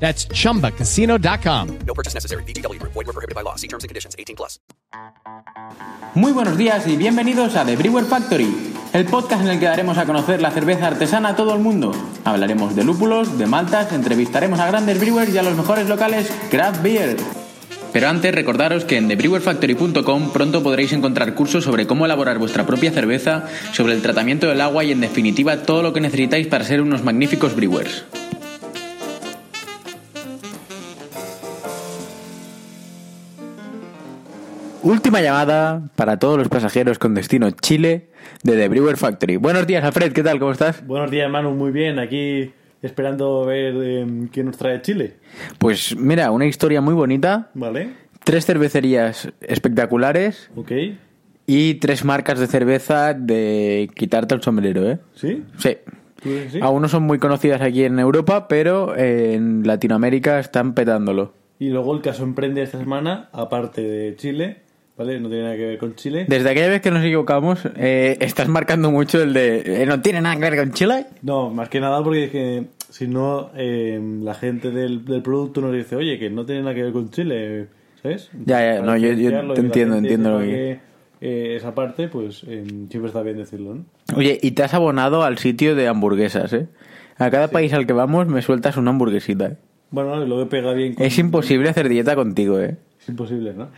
That's chumbacasino.com. No purchase necessary. VGW Group. Void were prohibited by law. See terms and conditions. 18 plus. Muy buenos días y bienvenidos a The Brewer Factory, el podcast en el que daremos a conocer la cerveza artesana a todo el mundo. Hablaremos de lúpulos, de maltas, entrevistaremos a grandes brewers y a los mejores locales craft beer. Pero antes recordaros que en thebrewerfactory.com pronto podréis encontrar cursos sobre cómo elaborar vuestra propia cerveza, sobre el tratamiento del agua y en definitiva todo lo que necesitáis para ser unos magníficos brewers. Última llamada para todos los pasajeros con destino Chile de The Brewer Factory. Buenos días, Alfred, ¿qué tal? ¿Cómo estás? Buenos días, Manu, muy bien. Aquí esperando ver eh, quién nos trae Chile. Pues mira, una historia muy bonita. ¿Vale? Tres cervecerías espectaculares Ok. y tres marcas de cerveza de quitarte el sombrero, ¿eh? ¿Sí? Sí. ¿Tú dices sí? Aún no son muy conocidas aquí en Europa, pero en Latinoamérica están petándolo. Y luego el caso Emprende esta semana, aparte de Chile, ¿vale? No tiene nada que ver con Chile. Desde aquella vez que nos equivocamos, eh, estás marcando mucho el de... eh, no tiene nada que ver con Chile. No, más que nada porque es que si no, eh, la gente del, del producto nos dice, oye, que no tiene nada que ver con Chile, ¿sabes? Ya, ya, no, yo- yo te entiendo, entiendo lo que- eh, esa parte, pues eh, siempre está bien decirlo, ¿no? Oye, y te has abonado al sitio de hamburguesas, ¿eh? A cada país al que vamos me sueltas una hamburguesita, ¿eh? Bueno, lo que pega bien con... Es imposible hacer dieta contigo, ¿eh? Es imposible, ¿no?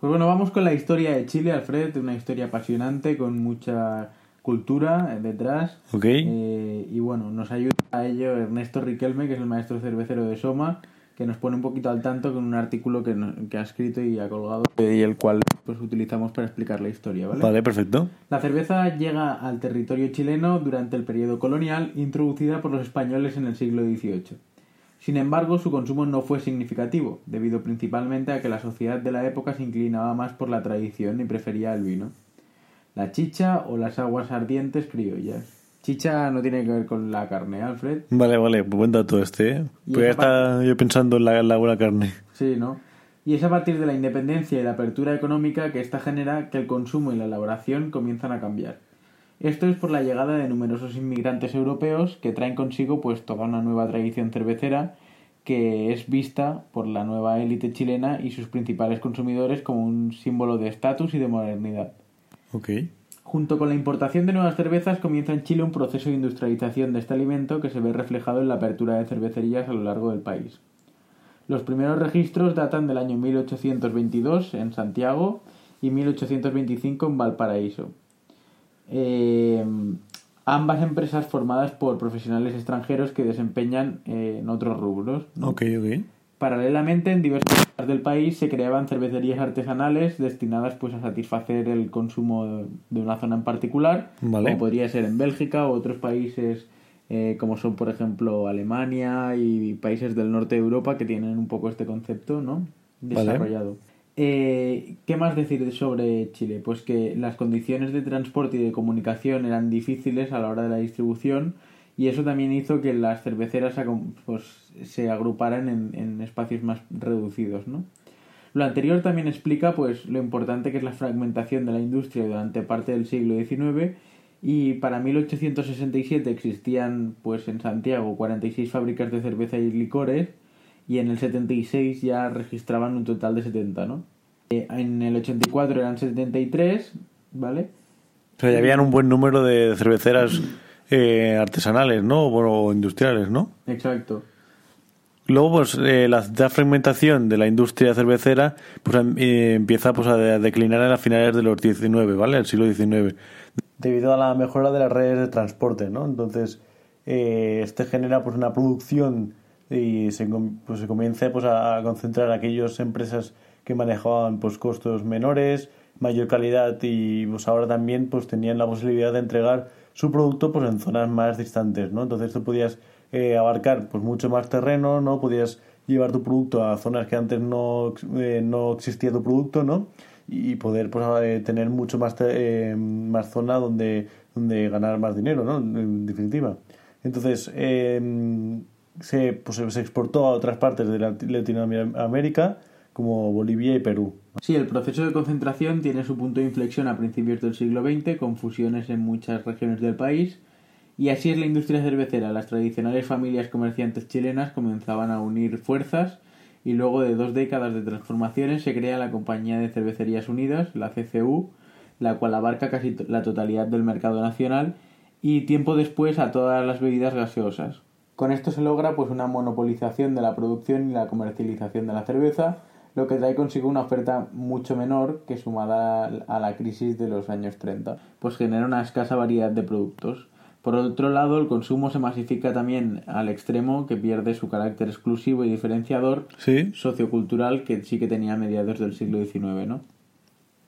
Pues bueno, vamos con la historia de Chile, Alfred, una historia apasionante con mucha cultura eh, detrás. Ok. Eh, y bueno, nos ayuda a ello Ernesto Riquelme, que es el maestro cervecero de Soma, que nos pone un poquito al tanto con un artículo que, que ha escrito y ha colgado y el cual pues utilizamos para explicar la historia, ¿vale? Vale, perfecto. La cerveza llega al territorio chileno durante el periodo colonial, introducida por los españoles en el siglo XVIII. Sin embargo, su consumo no fue significativo, debido principalmente a que la sociedad de la época se inclinaba más por la tradición y prefería el vino. La chicha o las aguas ardientes criollas. Chicha no tiene que ver con la carne, Alfred. Vale, vale, pues buen dato este, ¿eh? Pues ya está yo pensando en la, en la buena carne. Sí, ¿no? Y es a partir de la independencia y la apertura económica que esta genera que el consumo y la elaboración comienzan a cambiar. Esto es por la llegada de numerosos inmigrantes europeos que traen consigo pues toda una nueva tradición cervecera que es vista por la nueva élite chilena y sus principales consumidores como un símbolo de estatus y de modernidad. Ok. Junto con la importación de nuevas cervezas comienza en Chile un proceso de industrialización de este alimento que se ve reflejado en la apertura de cervecerías a lo largo del país. Los primeros registros datan del año 1822 en Santiago y 1825 en Valparaíso. Eh, ambas empresas formadas por profesionales extranjeros que desempeñan eh, en otros rubros. ¿no? Ok, ok. Paralelamente, en diversas partes del país se creaban cervecerías artesanales destinadas pues a satisfacer el consumo de- una zona en particular, Vale. como podría ser en Bélgica o otros países eh, como son, por ejemplo, Alemania y países del norte de Europa que tienen un poco este concepto, ¿no? Vale. Eh, ¿Qué más decir sobre Chile? Pues que las condiciones de transporte y de comunicación eran difíciles a la hora de la distribución y eso también hizo que las cerveceras acom- pues, se agruparan en, en espacios más reducidos, ¿no? Lo anterior también explica pues lo importante que es la fragmentación de la industria durante parte del siglo XIX y para 1867 existían pues en Santiago 46 fábricas de cerveza y licores y en el 76 ya registraban un total de 70, ¿no? Eh, En el 84 eran 73, ¿vale? O sea, ya habían un buen número de cerveceras eh, artesanales, ¿no? Bueno, o industriales, ¿no? Exacto. Luego, pues, eh, la, la fragmentación de la industria cervecera pues, em- eh, empieza pues, a, de- a declinar en las finales de los 19, ¿vale? El siglo XIX. Debido a la mejora de las redes de transporte, ¿no? Entonces, eh, este genera pues una producción y se, pues, se comienza pues, a, a concentrar aquellas empresas que manejaban pues, costos menores, mayor calidad y pues ahora también pues tenían la posibilidad de entregar su producto pues en zonas más distantes, ¿no? Entonces tú podías eh, abarcar pues mucho más terreno, ¿no? Podías llevar tu producto a zonas que antes no, eh, no existía tu producto, ¿no? Y poder pues, eh, tener mucho más, eh, más zona donde, donde ganar más dinero, ¿no? En definitiva. Entonces, eh, se, pues, se exportó a otras partes de Lat- Latinoamérica, como Bolivia y Perú. Sí, el proceso de concentración tiene su punto de inflexión a principios del siglo XX, con fusiones en muchas regiones del país, y así es la industria cervecera. Las tradicionales familias comerciantes chilenas comenzaban a unir fuerzas y luego de dos décadas de transformaciones se crea la Compañía de Cervecerías Unidas, la CCU, la cual abarca casi la totalidad del mercado nacional y tiempo después a todas las bebidas gaseosas. Con esto se logra pues una monopolización de la producción y la comercialización de la cerveza, lo que trae consigo una oferta mucho menor que sumada a la crisis de los años 30, pues genera una escasa variedad de productos. Por otro lado, el consumo se masifica también al extremo que pierde su carácter exclusivo y diferenciador Sí. sociocultural que sí que tenía a mediados del siglo XIX, ¿no?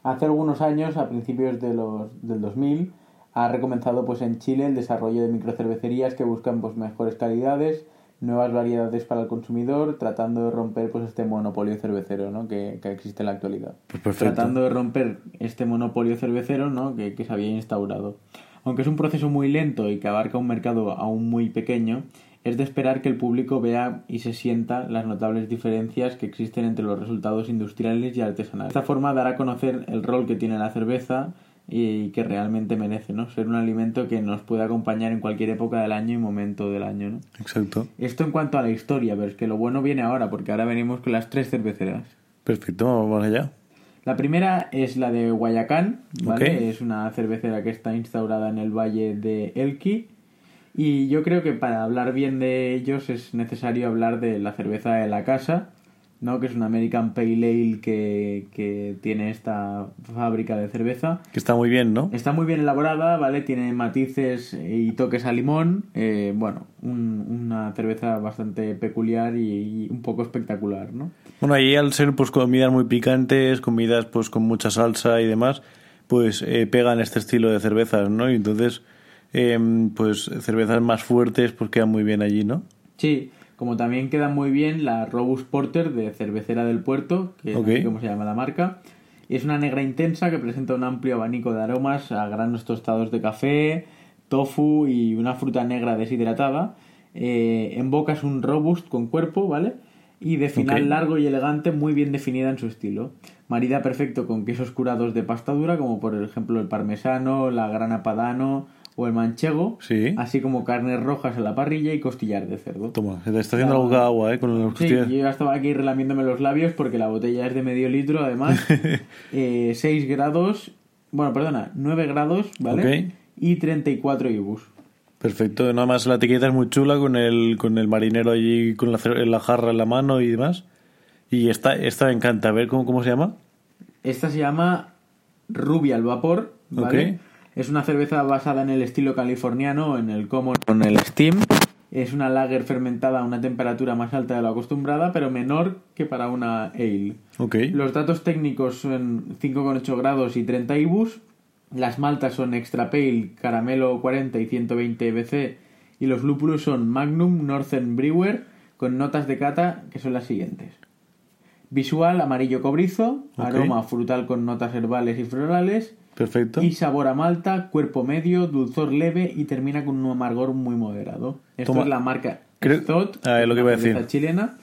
Hace algunos años, a principios de los, del 2000, ha recomenzado pues en Chile el desarrollo de microcervecerías que buscan pues mejores calidades, nuevas variedades para el consumidor, tratando de romper pues este monopolio cervecero ¿no? que, que existe en la actualidad. Pues. Tratando de romper este monopolio cervecero ¿no? que, que se había instaurado. Aunque es un proceso muy lento y que abarca un mercado aún muy pequeño, es de esperar que el público vea y se sienta las notables diferencias que existen entre los resultados industriales y artesanales. De esta forma dará a conocer el rol que tiene la cerveza y que realmente merece, ¿no? Ser un alimento que nos puede acompañar en cualquier época del año y momento del año, ¿no? Exacto. Esto en cuanto a la historia, pero es que lo bueno viene ahora, porque ahora venimos con las tres cerveceras. Perfecto, vamos allá. La primera es la de Guayacán, ¿vale? Es una cervecera que está instaurada en el valle de Elqui. Y yo creo que para hablar bien de ellos es necesario hablar de la cerveza de la casa, ¿no? Que es una American Pale Ale que, que tiene esta fábrica de cerveza. Que está muy bien, ¿no? Está muy bien elaborada, ¿vale? Tiene matices y toques a limón. Eh, bueno, un- una cerveza bastante peculiar y, y un poco espectacular, ¿no? Bueno, ahí al ser pues comidas muy picantes, comidas pues con mucha salsa y demás, pues eh, pegan este estilo de cervezas, ¿no? Y entonces, em, pues cervezas más fuertes pues quedan muy bien allí, ¿no? Sí, como también queda muy bien la Robust Porter de Cervecera del Puerto, que Ok. es así como se llama la marca. Es una negra intensa que presenta un amplio abanico de aromas a granos tostados de café, tofu y una fruta negra deshidratada. Eh, en boca es un Robust con cuerpo, ¿vale? Y de final largo y elegante, muy bien definida en su estilo. Marida perfecto con quesos curados de pasta dura, como por ejemplo el parmesano, la grana padano o el manchego, Sí. así como carnes rojas a la parrilla y costillar de cerdo. Toma, se te está haciendo la boca agua, ¿eh? Con los Sí, costillas. yo ya estaba aquí relamiéndome los labios porque la botella es de medio litro, además. eh, 6 grados, bueno, perdona, 9 grados, ¿vale? Ok. Y 34 ibus. Perfecto, nada más la etiqueta es muy chula con el, con el marinero allí con la, jarra en la mano y demás. Y esta, esta me encanta, a ver cómo, cómo se llama. Esta se llama Rubia al vapor, ¿vale? Es una cerveza basada en el estilo californiano, en el common con el steam. Es una lager fermentada a una temperatura más alta de lo acostumbrada, pero menor que para una ale. Ok. Los datos técnicos son 5,8 grados y 30 ibus. Las maltas son Extra Pale, Caramelo 40 y 120 BC. Y los lúpulos son Magnum, Northern Brewer, con notas de cata que son las siguientes. Visual amarillo cobrizo, aroma frutal con notas herbales y florales, Perfecto. y sabor a malta, cuerpo medio, dulzor leve y termina con un amargor muy moderado. Esto Toma. es la marca Creo- Stott, Ah, es lo que iba a una cerveza decir. chilena.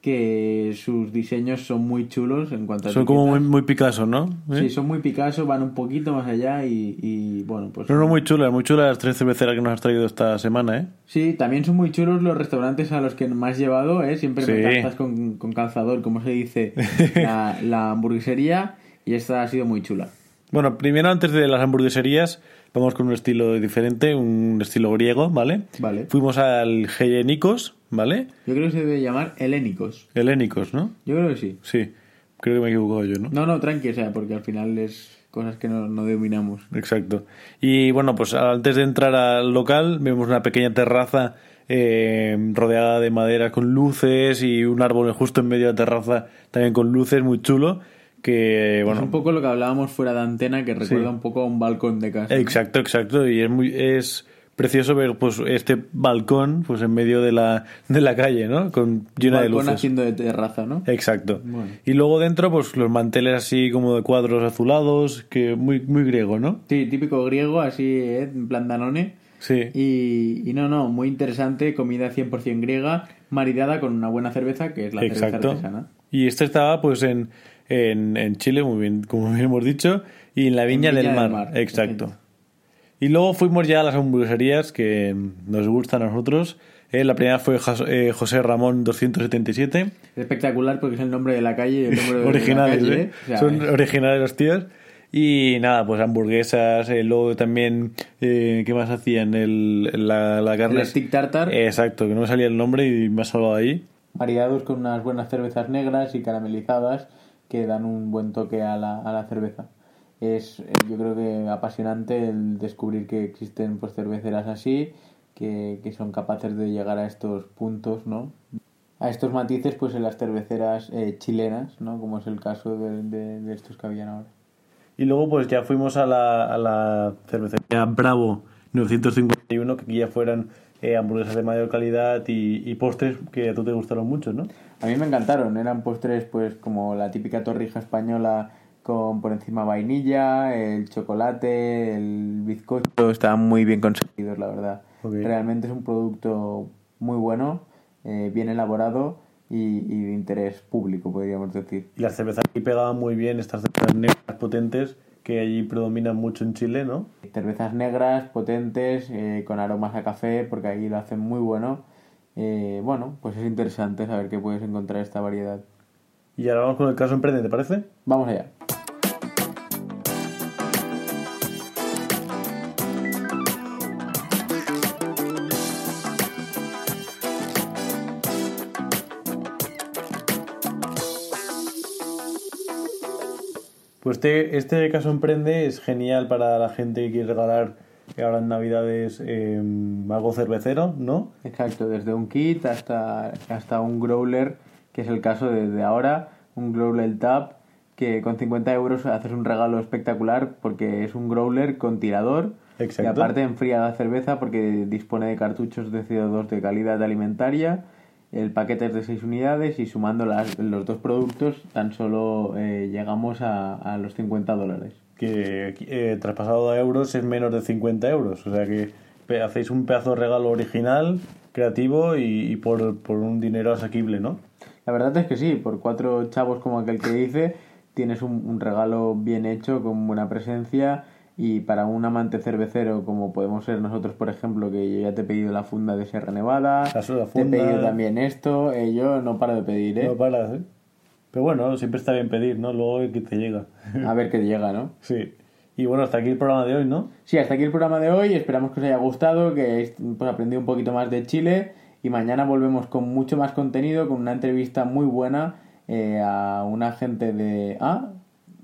que sus diseños son muy chulos en cuanto a Son como muy, muy Picasso, ¿no? ¿Eh? Sí, son muy Picasso, van un poquito más allá y, y, bueno, pues... No, no, muy chulas, muy chulas las tres cerveceras que nos has traído esta semana, ¿eh? Sí, también son muy chulos los restaurantes a los que me has llevado, ¿eh? Siempre me Sí. captas con, con calzador, como se dice, la, la hamburguesería y esta ha sido muy chula. Bueno, primero antes de las hamburgueserías, vamos con un estilo diferente, un estilo griego, ¿vale? Vale. Fuimos al Helenikos, ¿vale? Yo creo que se debe llamar helénicos. Helénicos, ¿no? Yo creo que sí. Sí, creo que me he equivocado yo, ¿no? No, no, tranqui, o sea, porque al final es cosas que no, no dominamos. Exacto. Y bueno, pues antes de entrar al local, vemos una pequeña terraza eh, rodeada de madera con luces y un árbol justo en medio de la terraza también con luces, muy chulo. Que es bueno, un poco lo que hablábamos fuera de antena, que recuerda un poco a un balcón de casa. ¿no? Exacto, exacto. Y es muy es precioso ver pues este balcón pues en medio de la, de la calle, ¿no? Con llena de balcón luces. haciendo de terraza, ¿no? Exacto. Bueno. Y luego dentro pues los manteles así como de cuadros azulados, que muy muy griego, ¿no? Sí, típico griego, así, ¿eh? en plan Danone. Sí. Y, y no, no, muy interesante, comida 100% griega, maridada con una buena cerveza, que es la cerveza Exacto. artesana. Y este estaba pues en, en, en Chile, muy bien, como bien hemos dicho, y en la Viña, Viña del, del Mar. Mar, Exacto. perfecto. Y luego fuimos ya a las hamburgueserías que nos gustan a nosotros. Eh, la primera fue eh, José Ramón 277. Es espectacular porque es el nombre de la calle y el nombre de originales, la calle. ¿eh? O sea, Son es- originales los tíos. Y nada, pues hamburguesas, eh, luego también, eh, ¿qué más hacían? El, la, la carne. El stick tartar. Exacto, que no me salía el nombre y me ha salvado ahí. maridados con unas buenas cervezas negras y caramelizadas que dan un buen toque a la, a la cerveza. Es, eh, yo creo que apasionante el descubrir que existen pues cerveceras así, que, que son capaces de llegar a estos puntos, ¿no? A estos matices pues en las cerveceras eh, chilenas, ¿no? Como es el caso de, de- estos que habían ahora. Y luego pues ya fuimos a la, a la cervecería Bravo 951, que aquí ya fueran eh, hamburguesas de mayor calidad y, y postres que a tú te gustaron mucho, ¿no? A mí me encantaron, eran postres pues como la típica torrija española con por encima vainilla, el chocolate, el bizcocho, estaban muy bien conseguidos la verdad. Realmente es un producto muy bueno, eh, bien elaborado y, y de interés público podríamos decir. Y las cervezas aquí pegaban muy bien, estas cervezas negras potentes que allí predominan mucho en Chile, ¿no? Cervezas negras, potentes, eh, con aromas a café, porque ahí lo hacen muy bueno. Eh, bueno, pues es interesante saber que puedes encontrar esta variedad. Y ahora vamos con el caso Emprende, ¿te parece? Vamos allá. Pues este, este caso Emprende es genial para la gente que quiere regalar ahora en Navidades eh, algo cervecero, ¿no? Exacto, desde un kit hasta, hasta un growler, que es el caso de, de ahora, un growler tap, que con 50 euros haces un regalo espectacular porque es un growler con tirador. Exacto. Y aparte enfría la cerveza porque dispone de cartuchos de CO2 de calidad alimentaria. El paquete es de 6 unidades y sumando las- los dos productos tan solo eh, llegamos a, a los 50 dólares. que eh, traspasado a euros es menos de 50 euros. O sea que hacéis un pedazo de regalo original, creativo y, y por, por un dinero asequible, ¿no? La verdad es que sí, por cuatro chavos como aquel que dice, tienes un, un regalo bien hecho, con buena presencia y para un amante cervecero como podemos ser nosotros, por ejemplo, que yo ya te he pedido la funda de Sierra Nevada, te he pedido también esto, eh, yo no paro de pedir, ¿eh? No paras, ¿eh? Pero bueno, siempre está bien pedir, ¿no? Luego que te llega. A ver qué llega, ¿no? sí. Y bueno, hasta aquí el programa de hoy, ¿no? Sí, hasta aquí el programa de hoy. Esperamos que os haya gustado, que hayáis pues, aprendido un poquito más de Chile. Y mañana volvemos con mucho más contenido, con una entrevista muy buena eh, a una gente de... Ah,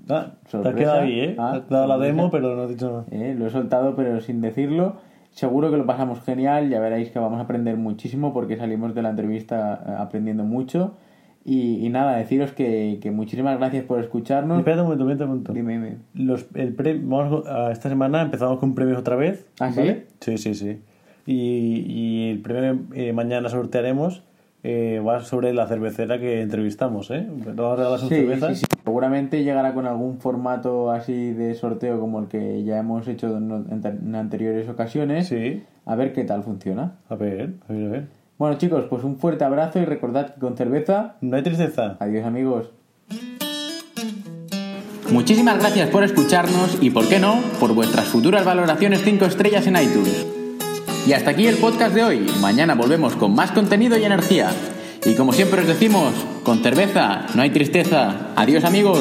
Ah, te has quedado ahí, ¿eh? Ah, has dado la demo, pero no has dicho nada. eh, lo he soltado pero sin decirlo. Seguro que lo pasamos genial. Ya veréis que vamos a aprender muchísimo porque salimos de la entrevista eh, aprendiendo mucho. Y, y nada, deciros que, que muchísimas gracias por escucharnos. Espérate un momento, un momento. Dime, dime. Los, el pre- vamos a, esta semana empezamos con premios otra vez. ¿Ah, sí? Sí, sí, sí. Y, y el premio eh, mañana sortearemos eh, va sobre la cervecera que entrevistamos, ¿eh? Vamos a regalar sus Sí, cervezas. sí, sí. Seguramente llegará con algún formato así de sorteo como el que ya hemos hecho en, anteriores ocasiones. Sí. A ver qué tal funciona. A ver, a ver, a ver. Bueno chicos, pues un fuerte abrazo y recordad que con cerveza... No hay tristeza. Adiós amigos. Muchísimas gracias por escucharnos y, por qué no, por vuestras futuras valoraciones 5 estrellas en iTunes. Y hasta aquí el podcast de hoy. Mañana volvemos con más contenido y energía. Y como siempre os decimos, con cerveza no hay tristeza. Adiós amigos.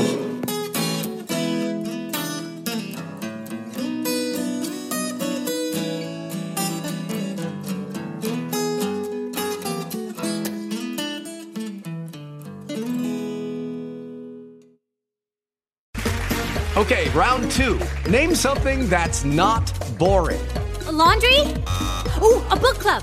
Okay, round two. Name something that's not boring. A laundry? Ooh, a book club.